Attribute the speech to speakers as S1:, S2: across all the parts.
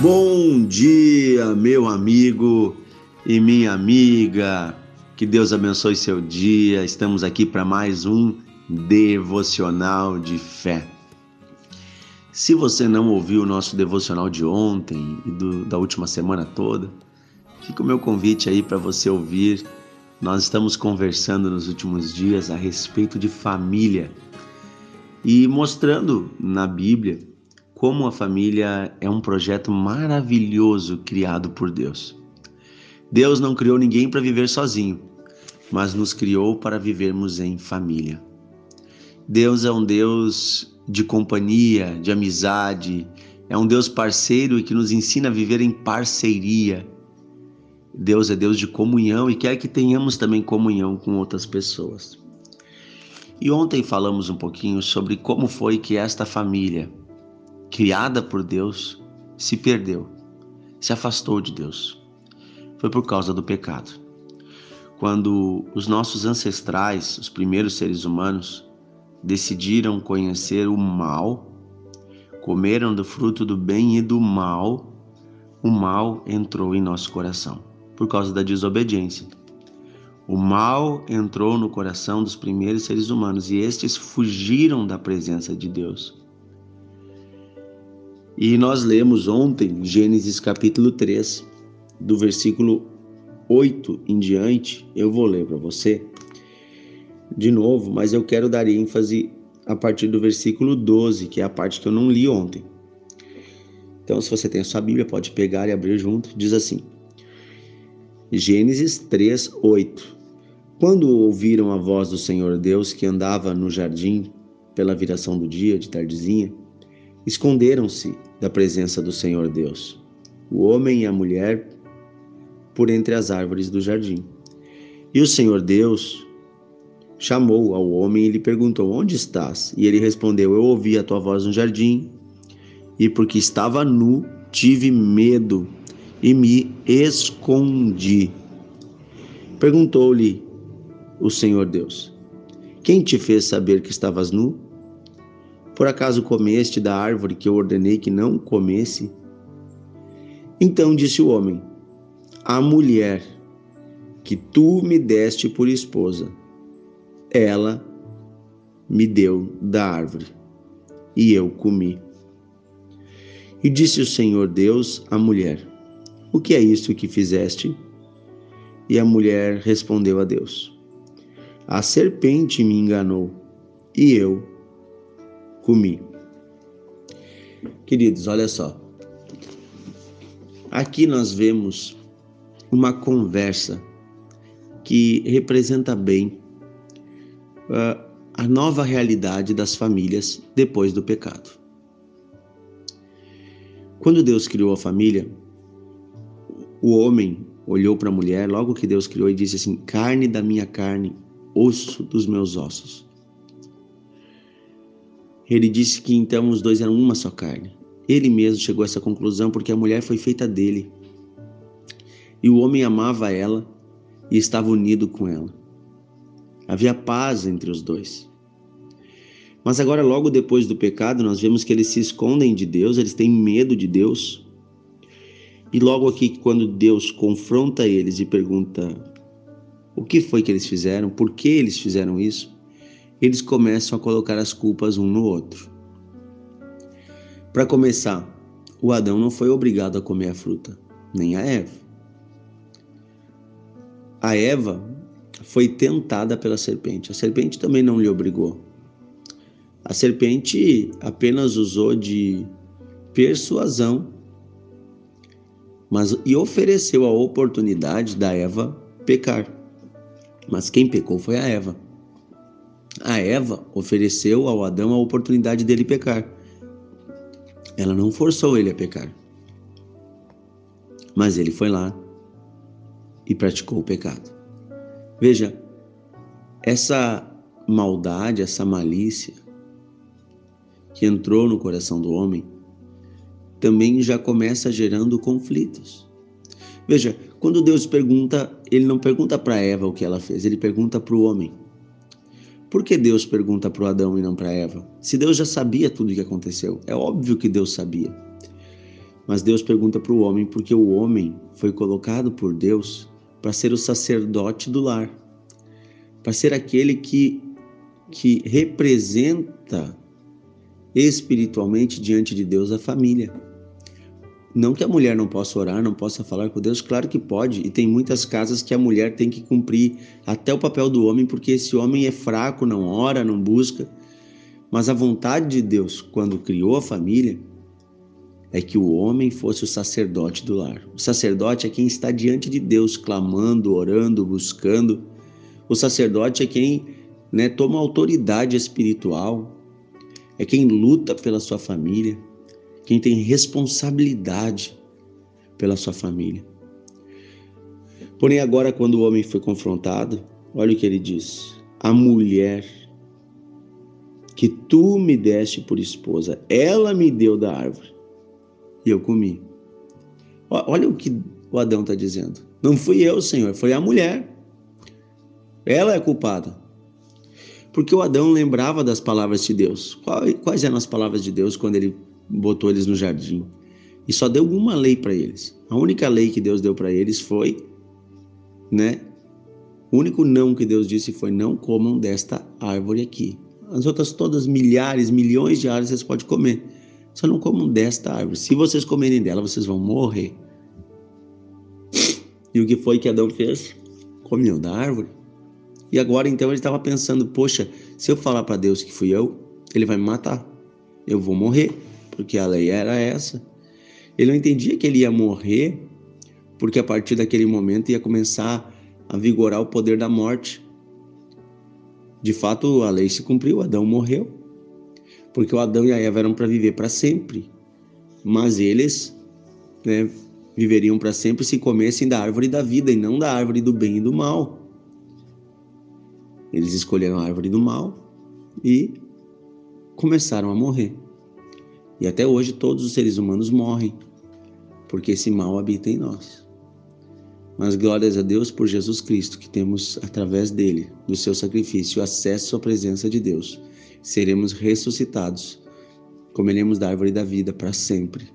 S1: Bom dia, meu amigo e minha amiga. Que Deus abençoe seu dia. Estamos aqui para mais um devocional de fé. Se você não ouviu o nosso devocional de ontem e do, da última semana toda, fica o meu convite aí para você ouvir. Nós estamos conversando nos últimos dias a respeito de família e mostrando na Bíblia como a família é um projeto maravilhoso criado por Deus. Deus não criou ninguém para viver sozinho, mas nos criou para vivermos em família. Deus é um Deus de companhia, de amizade, é um Deus parceiro e que nos ensina a viver em parceria. Deus é Deus de comunhão e quer que tenhamos também comunhão com outras pessoas. E ontem falamos um pouquinho sobre como foi que esta família, criada por Deus, se perdeu, se afastou de Deus. Foi por causa do pecado. Quando os nossos ancestrais, os primeiros seres humanos, decidiram conhecer o mal, comeram do fruto do bem e do mal, o mal entrou em nosso coração por causa da desobediência. O mal entrou no coração dos primeiros seres humanos e estes fugiram da presença de Deus. E nós lemos ontem Gênesis capítulo 3, do versículo 8 em diante. Eu vou ler para você de novo, mas eu quero dar ênfase a partir do versículo 12, que é a parte que eu não li ontem. Então, se você tem a sua Bíblia, pode pegar e abrir junto. Diz assim: Gênesis 3, 8. Quando ouviram a voz do Senhor Deus que andava no jardim pela viração do dia, de tardezinha, esconderam-se da presença do Senhor Deus, o homem e a mulher, por entre as árvores do jardim. E o Senhor Deus chamou ao homem e lhe perguntou: Onde estás? E ele respondeu: Eu ouvi a tua voz no jardim, e porque estava nu, tive medo e me escondi. Perguntou-lhe o Senhor Deus: Quem te fez saber que estavas nu? Por acaso comeste da árvore que eu ordenei que não comesse? Então disse o homem: A mulher que tu me deste por esposa, ela me deu da árvore e eu comi. E disse o Senhor Deus à mulher: O que é isso que fizeste? E a mulher respondeu a Deus: A serpente me enganou e eu comi. Queridos, olha só. Aqui nós vemos uma conversa que representa bem uh, a nova realidade das famílias depois do pecado. Quando Deus criou a família, o homem olhou para a mulher, logo que Deus criou, e disse assim: carne da minha carne, osso dos meus ossos. Ele disse que então os dois eram uma só carne. Ele mesmo chegou a essa conclusão porque a mulher foi feita dele. E o homem amava ela e estava unido com ela. Havia paz entre os dois. Mas agora, logo depois do pecado, nós vemos que eles se escondem de Deus, eles têm medo de Deus. E logo aqui, quando Deus confronta eles e pergunta o que foi que eles fizeram, por que eles fizeram isso, eles começam a colocar as culpas um no outro. Para começar, o Adão não foi obrigado a comer a fruta, nem a Eva. A Eva foi tentada pela serpente. A serpente também não lhe obrigou. A serpente apenas usou de persuasão, mas e ofereceu a oportunidade da Eva pecar. Mas quem pecou foi a Eva. A Eva ofereceu ao Adão a oportunidade dele pecar. Ela não forçou ele a pecar. Mas ele foi lá e praticou o pecado. Veja, essa maldade, essa malícia que entrou no coração do homem também já começa gerando conflitos. Veja, quando Deus pergunta, ele não pergunta para Eva o que ela fez, ele pergunta para o homem. Por que Deus pergunta para o Adão e não para Eva? Se Deus já sabia tudo o que aconteceu, é óbvio que Deus sabia. Mas Deus pergunta para o homem porque o homem foi colocado por Deus para ser o sacerdote do lar, para ser aquele que, que representa espiritualmente diante de Deus a família. Não que a mulher não possa orar, não possa falar com Deus, claro que pode, e tem muitas casas que a mulher tem que cumprir até o papel do homem, porque esse homem é fraco, não ora, não busca. Mas a vontade de Deus, quando criou a família, é que o homem fosse o sacerdote do lar. O sacerdote é quem está diante de Deus, clamando, orando, buscando. O sacerdote é quem né, toma autoridade espiritual, é quem luta pela sua família, quem tem responsabilidade pela sua família. Porém, agora, quando o homem foi confrontado, olha o que ele diz: A mulher que tu me deste por esposa, ela me deu da árvore e eu comi. Olha o que o Adão está dizendo. Não fui eu, Senhor, foi a mulher. Ela é culpada. Porque o Adão lembrava das palavras de Deus. Quais eram as palavras de Deus quando ele botou eles no jardim? E só deu uma lei para eles. A única lei que Deus deu para eles foi, né? O único não que Deus disse foi: não comam desta árvore aqui. As outras todas, milhares, milhões de árvores vocês podem comer. Só não comam desta árvore. Se vocês comerem dela, vocês vão morrer. E o que foi que Adão fez? Comeu da árvore. E agora então ele estava pensando: poxa, se eu falar para Deus que fui eu, ele vai me matar. Eu vou morrer, porque a lei era essa. Ele não entendia que ele ia morrer, porque a partir daquele momento ia começar a vigorar o poder da morte. De fato, a lei se cumpriu, Adão morreu porque o Adão e a Eva eram para viver para sempre, mas eles né, viveriam para sempre se comessem da árvore da vida e não da árvore do bem e do mal. Eles escolheram a árvore do mal e começaram a morrer. E até hoje todos os seres humanos morrem, porque esse mal habita em nós. Mas glórias a Deus por Jesus Cristo, que temos através dele, do seu sacrifício, acesso à presença de Deus seremos ressuscitados, comeremos da árvore da vida para sempre,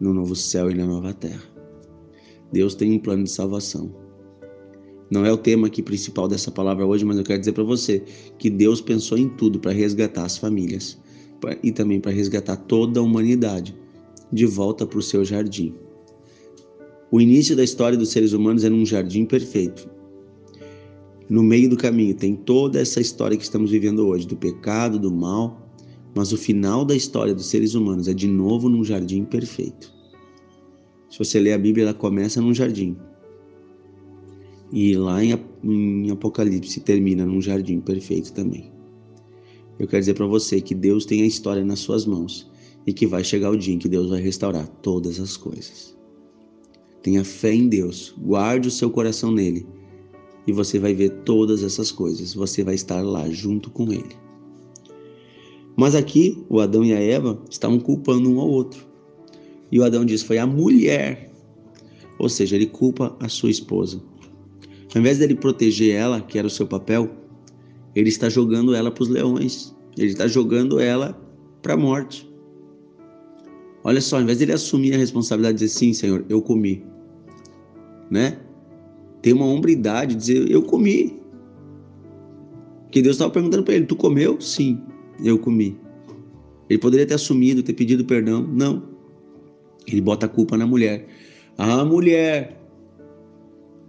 S1: no novo céu e na nova terra. Deus tem um plano de salvação. Não é o tema aqui principal dessa palavra hoje, mas eu quero dizer para você que Deus pensou em tudo para resgatar as famílias e também para resgatar toda a humanidade de volta para o seu jardim. O início da história dos seres humanos era um jardim perfeito, no meio do caminho tem toda essa história que estamos vivendo hoje, do pecado, do mal, mas o final da história dos seres humanos é de novo num jardim perfeito. Se você ler a Bíblia, ela começa num jardim. E lá em Apocalipse termina num jardim perfeito também. Eu quero dizer para você que Deus tem a história nas suas mãos e que vai chegar o dia em que Deus vai restaurar todas as coisas. Tenha fé em Deus, guarde o seu coração nele e você vai ver todas essas coisas. Você vai estar lá junto com ele. Mas aqui o Adão e a Eva estavam culpando um ao outro. E o Adão diz: Foi a mulher. Ou seja, ele culpa a sua esposa. Ao invés dele proteger ela, que era o seu papel, ele está jogando ela para os leões. Ele está jogando ela para a morte. Olha só, ao invés dele assumir a responsabilidade de dizer sim, Senhor, eu comi, né? ter uma hombridade, dizer eu comi. Que Deus estava perguntando para ele: Tu comeu? Sim, eu comi. Ele poderia ter assumido, ter pedido perdão. Não. Ele bota a culpa na mulher. Ah, mulher.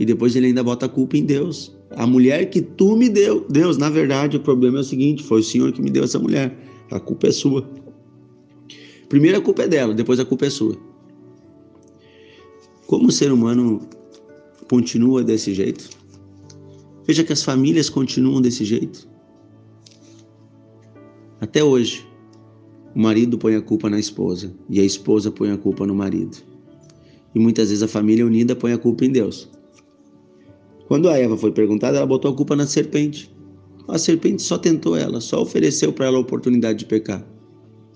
S1: E depois ele ainda bota a culpa em Deus. A mulher que tu me deu. Deus, na verdade, o problema é o seguinte: foi o Senhor que me deu essa mulher. A culpa é sua. Primeiro a culpa é dela, depois a culpa é sua. Como o ser humano continua desse jeito. Veja que as famílias continuam desse jeito. Até hoje, o marido põe a culpa na esposa e a esposa põe a culpa no marido. E muitas vezes a família unida põe a culpa em Deus. Quando a Eva foi perguntada, ela botou a culpa na serpente. A serpente só tentou ela, só ofereceu para ela a oportunidade de pecar.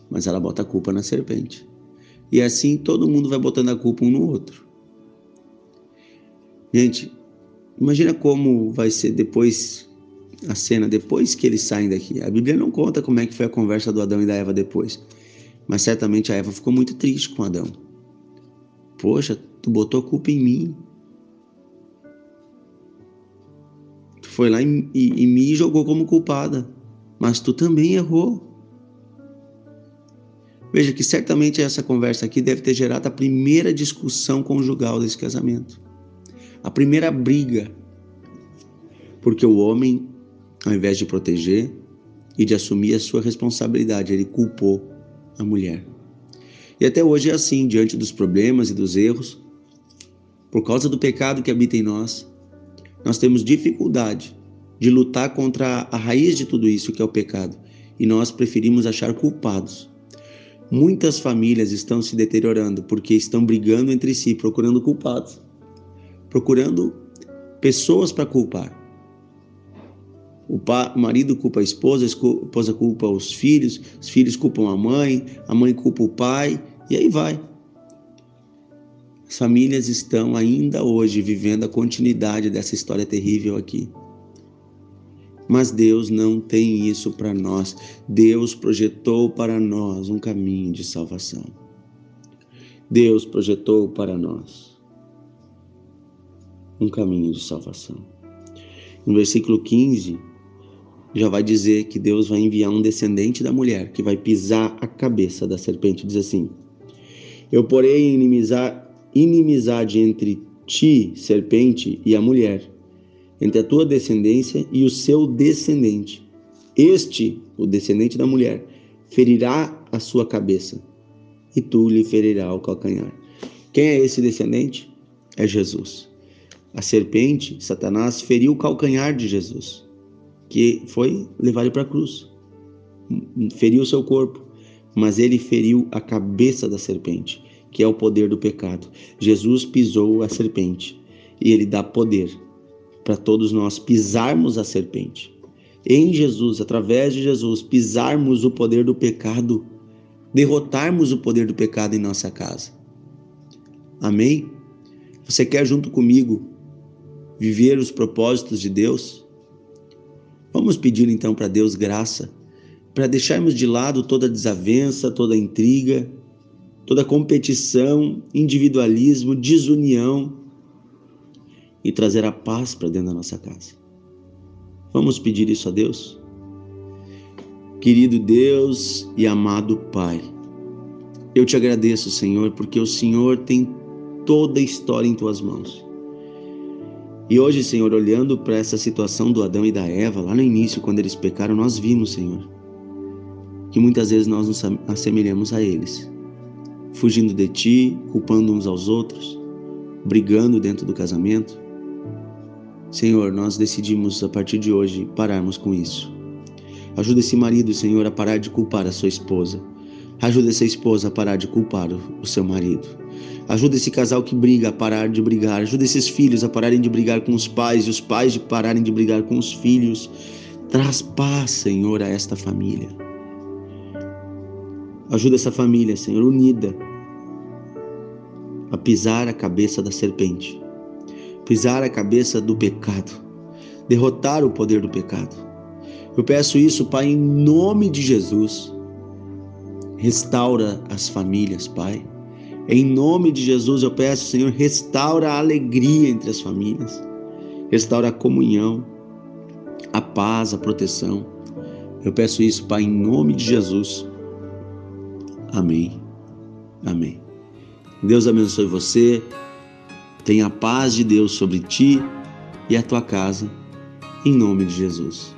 S1: Mas ela bota a culpa na serpente. E assim todo mundo vai botando a culpa um no outro. Gente, imagina como vai ser depois a cena, depois que eles saem daqui. A Bíblia não conta como é que foi a conversa do Adão e da Eva depois. Mas certamente a Eva ficou muito triste com Adão. Poxa, tu botou a culpa em mim. Foi lá e, e, e me jogou como culpada. Mas tu também errou. Veja que certamente essa conversa aqui deve ter gerado a primeira discussão conjugal desse casamento. A primeira briga. Porque o homem, ao invés de proteger e de assumir a sua responsabilidade, ele culpou a mulher. E até hoje é assim, diante dos problemas e dos erros, por causa do pecado que habita em nós, nós temos dificuldade de lutar contra a raiz de tudo isso, que é o pecado, e nós preferimos achar culpados. Muitas famílias estão se deteriorando porque estão brigando entre si, procurando culpados, procurando pessoas para culpar. O, marido culpa a esposa, a esposa culpa os filhos, os filhos culpam a mãe, a mãe culpa o pai, e aí vai. As famílias estão ainda hoje vivendo a continuidade dessa história terrível aqui. Mas Deus não tem isso para nós. Deus projetou para nós um caminho de salvação. Deus projetou para nós um caminho de salvação. No versículo 15, já vai dizer que Deus vai enviar um descendente da mulher que vai pisar a cabeça da serpente. Diz assim: Eu porei inimizade entre ti, serpente, e a mulher, entre a tua descendência e o seu descendente. Este, o descendente da mulher, ferirá a sua cabeça, e tu lhe ferirá o calcanhar. Quem é esse descendente? É Jesus. A serpente, Satanás, feriu o calcanhar de Jesus que foi levar ele para a cruz. Feriu o seu corpo, mas ele feriu a cabeça da serpente, que é o poder do pecado. Jesus pisou a serpente e ele dá poder para todos nós pisarmos a serpente. Em Jesus, através de Jesus, pisarmos o poder do pecado, derrotarmos o poder do pecado em nossa casa. Amém? Você quer junto comigo viver os propósitos de Deus? Vamos pedir então para Deus graça, para deixarmos de lado toda desavença, toda intriga, toda competição, individualismo, desunião e trazer a paz para dentro da nossa casa. Vamos pedir isso a Deus? Querido Deus e amado Pai, eu te agradeço, Senhor, porque o Senhor tem toda a história em tuas mãos. E hoje, Senhor, olhando para essa situação do Adão e da Eva, lá no início, quando eles pecaram, nós vimos, Senhor, que muitas vezes nós nos assemelhamos a eles, fugindo de Ti, culpando uns aos outros, brigando dentro do casamento. Senhor, nós decidimos a partir de hoje pararmos com isso. Ajuda esse marido, Senhor, a parar de culpar a sua esposa. Ajuda essa esposa a parar de culpar o seu marido. Ajuda esse casal que briga a parar de brigar. Ajuda esses filhos a pararem de brigar com os pais e os pais de pararem de brigar com os filhos. Traz paz, Senhor, a esta família. Ajuda essa família, Senhor, unida a pisar a cabeça da serpente, pisar a cabeça do pecado, derrotar o poder do pecado. Eu peço isso, Pai, em nome de Jesus. Restaura as famílias, Pai. Em nome de Jesus eu peço, Senhor, restaura a alegria entre as famílias, restaura a comunhão, a paz, a proteção. Eu peço isso, Pai, em nome de Jesus. Amém. Amém. Deus abençoe você. Tenha a paz de Deus sobre ti e a tua casa, em nome de Jesus.